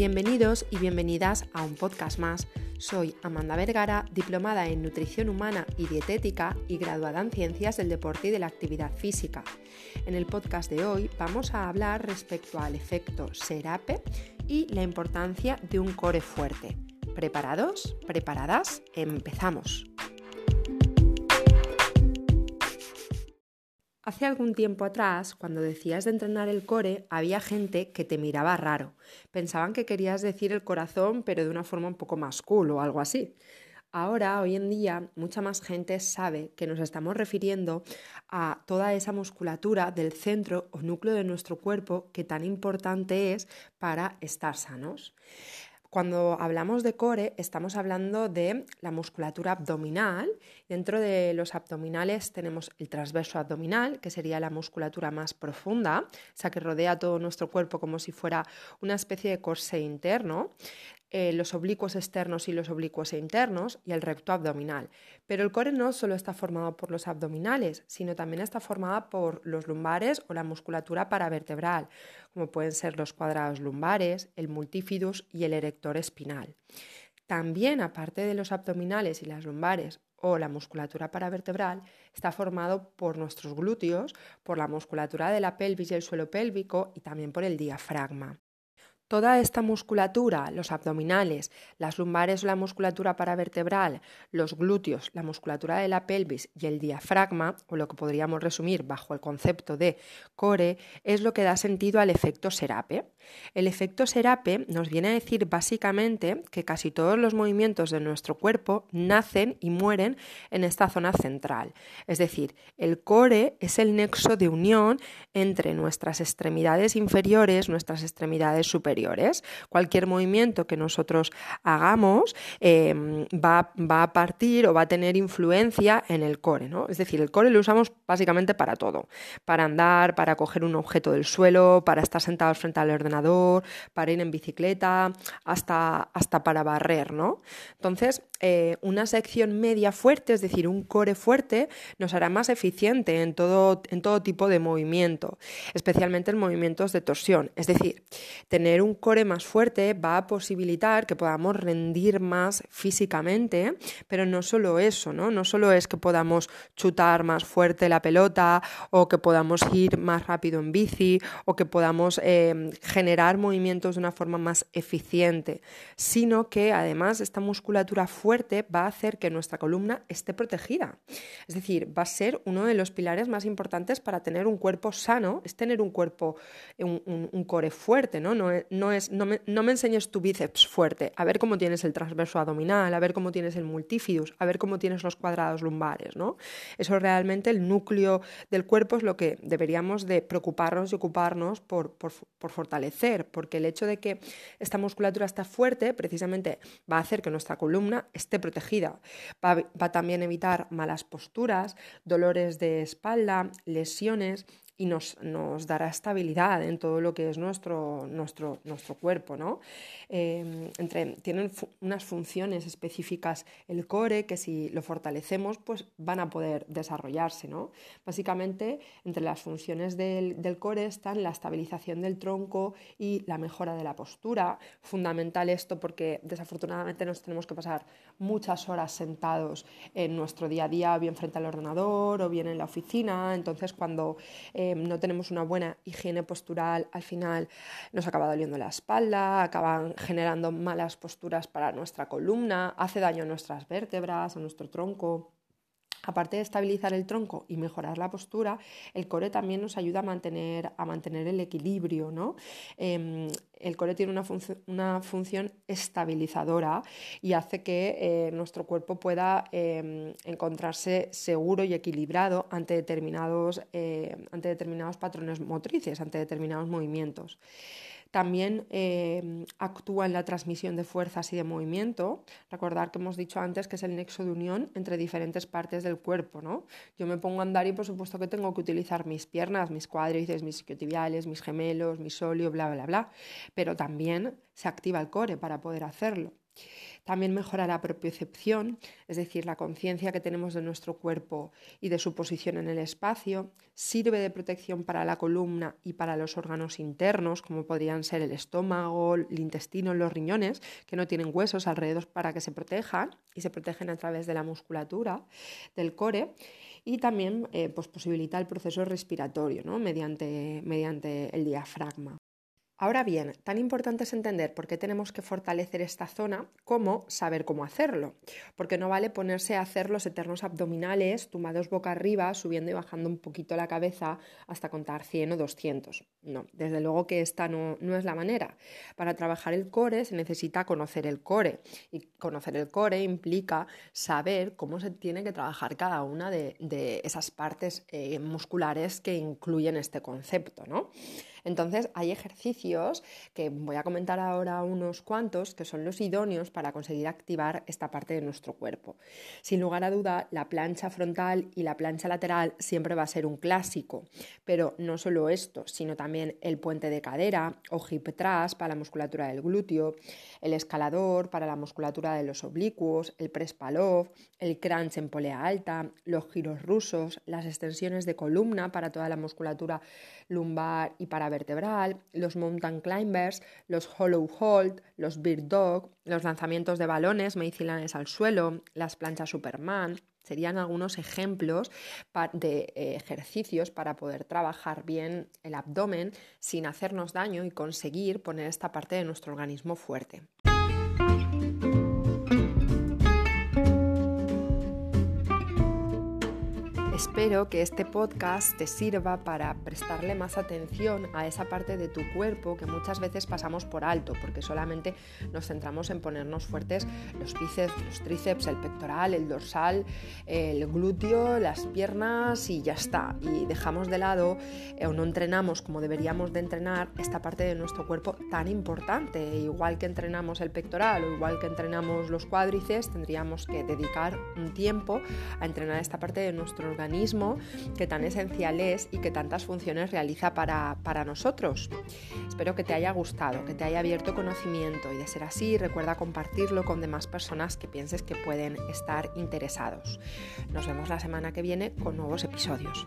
Bienvenidos y bienvenidas a un podcast más. Soy Amanda Vergara, diplomada en nutrición humana y dietética y graduada en ciencias del deporte y de la actividad física. En el podcast de hoy vamos a hablar respecto al efecto SERAPE y la importancia de un core fuerte. ¿Preparados? ¿Preparadas? Empezamos. Hace algún tiempo atrás, cuando decías de entrenar el core, había gente que te miraba raro. Pensaban que querías decir el corazón, pero de una forma un poco más cool o algo así. Ahora, hoy en día, mucha más gente sabe que nos estamos refiriendo a toda esa musculatura del centro o núcleo de nuestro cuerpo que tan importante es para estar sanos. Cuando hablamos de core, estamos hablando de la musculatura abdominal. Dentro de los abdominales tenemos el transverso abdominal, que sería la musculatura más profunda, esa que rodea todo nuestro cuerpo como si fuera una especie de corsé interno. Eh, los oblicuos externos y los oblicuos internos y el recto abdominal. Pero el core no solo está formado por los abdominales, sino también está formada por los lumbares o la musculatura paravertebral, como pueden ser los cuadrados lumbares, el multifidus y el erector espinal. También, aparte de los abdominales y las lumbares o la musculatura paravertebral, está formado por nuestros glúteos, por la musculatura de la pelvis y el suelo pélvico y también por el diafragma. Toda esta musculatura, los abdominales, las lumbares o la musculatura paravertebral, los glúteos, la musculatura de la pelvis y el diafragma, o lo que podríamos resumir bajo el concepto de core, es lo que da sentido al efecto serape. El efecto serape nos viene a decir básicamente que casi todos los movimientos de nuestro cuerpo nacen y mueren en esta zona central. Es decir, el core es el nexo de unión entre nuestras extremidades inferiores, nuestras extremidades superiores Cualquier movimiento que nosotros hagamos em, va, a partir o va a tener influencia en el core, ¿no? Es decir, el core lo usamos básicamente para todo, para andar, para coger un objeto del suelo, para estar sentados frente al ordenador, para ir en bicicleta, hasta, hasta para barrer, ¿no? Entonces, eh, una sección media fuerte, es decir, un core fuerte, nos hará más eficiente en todo, en todo tipo de movimiento, especialmente en movimientos de torsión. Es decir, tener un un core más fuerte va a posibilitar que podamos rendir más físicamente, pero no solo eso, ¿no? No solo es que podamos chutar más fuerte la pelota o que podamos ir más rápido en bici o que podamos eh, generar movimientos de una forma más eficiente, sino que además esta musculatura fuerte va a hacer que nuestra columna esté protegida. Es decir, va a ser uno de los pilares más importantes para tener un cuerpo sano, es tener un cuerpo, un, core fuerte, ¿no? no no es, no me, no me, enseñes tu bíceps fuerte, a ver cómo tienes el transverso abdominal, a ver cómo tienes el multifidus, a ver cómo tienes los cuadrados lumbares, ¿no? Eso realmente el núcleo del cuerpo es lo que deberíamos de preocuparnos y ocuparnos por, fortalecer, porque el hecho de que esta musculatura está fuerte precisamente va a hacer que nuestra columna esté protegida, va, va a también evitar malas posturas, dolores de espalda, lesiones y nos, nos, dará estabilidad en todo lo que es nuestro, nuestro, nuestro cuerpo. ¿no? Em, entre, tienen unas funciones específicas el core que si lo fortalecemos pues van a poder desarrollarse. ¿no? Básicamente entre las funciones del, del core están la estabilización del tronco y la mejora de la postura. Fundamental esto porque desafortunadamente nos tenemos que pasar muchas horas sentados en nuestro día a día, bien frente al ordenador o bien en la oficina. Entonces cuando eh, Em, no tenemos una buena higiene postural, al final nos acaba doliendo la espalda, acaban generando malas posturas para nuestra columna, hace daño a nuestras vértebras, a nuestro tronco. Aparte de estabilizar el tronco y mejorar la postura, el core también nos ayuda a mantener, a mantener el equilibrio. ¿no? Em, el core tiene una, una, función estabilizadora y hace que eh, nuestro cuerpo pueda em, encontrarse seguro y equilibrado ante determinados, eh, ante determinados patrones motrices, ante determinados movimientos. También em, actúa en la transmisión de fuerzas y de movimiento. Recordar que hemos dicho antes que es el nexo de unión entre diferentes partes del cuerpo. ¿no? Yo me pongo a andar y por supuesto que tengo que utilizar mis piernas, mis cuádriceps, mis isquiotibiales, mis gemelos, mi solio, bla, bla, bla. Pero también se activa el core para poder hacerlo. También mejora la propiocepción, es decir, la conciencia que tenemos de nuestro cuerpo y de su posición en el espacio. Sirve de protección para la columna y para los órganos internos, como podrían ser el estómago, el intestino, los riñones, que no tienen huesos alrededor para que se protejan y se protegen a través de la musculatura del core. Y también eh, pues posibilita el proceso respiratorio ¿no? mediante, mediante el diafragma. Ahora bien, tan importante es entender por qué tenemos que fortalecer esta zona como saber cómo hacerlo, porque no vale ponerse a hacer los eternos abdominales tumbados boca arriba, subiendo y bajando un poquito la cabeza hasta contar 100 o 200. No, desde luego que esta no, es la manera. Para trabajar el core se necesita conocer el core y conocer el core implica saber cómo se tiene que trabajar cada una de, esas partes eh, musculares que incluyen este concepto, ¿no? Entonces hay ejercicios que voy a comentar ahora unos cuantos que son los idóneos para conseguir activar esta parte de nuestro cuerpo. Sin lugar a duda, la plancha frontal y la plancha lateral siempre va a ser un clásico, pero no solo esto, sino también el puente de cadera o hip thrust para la musculatura del glúteo, el escalador para la musculatura de los oblicuos, el press palov, el crunch en polea alta, los giros rusos, las extensiones de columna para toda la musculatura lumbar y para vertebral, los mountain climbers, los hollow hold, los bird dog, los lanzamientos de balones medicilanes al suelo, las planchas Superman, serían algunos ejemplos de eh, ejercicios para poder trabajar bien el abdomen sin hacernos daño y conseguir poner esta parte de nuestro organismo fuerte. Espero que este podcast te sirva para prestarle más atención a esa parte de tu cuerpo que muchas veces pasamos por alto, porque solamente nos centramos en ponernos fuertes los bíceps, los tríceps, el pectoral, el dorsal, el glúteo, las piernas y ya está. Y dejamos de lado eh, o no entrenamos como deberíamos de entrenar esta parte de nuestro cuerpo tan importante. Igual que entrenamos el pectoral o igual que entrenamos los cuádriceps, tendríamos que dedicar un tiempo a entrenar esta parte de nuestro organismo que tan esencial es y que tantas funciones realiza para, para nosotros. Espero que te haya gustado, que te haya abierto conocimiento y de ser así recuerda compartirlo con demás personas que pienses que pueden estar interesados. Nos vemos la semana que viene con nuevos episodios.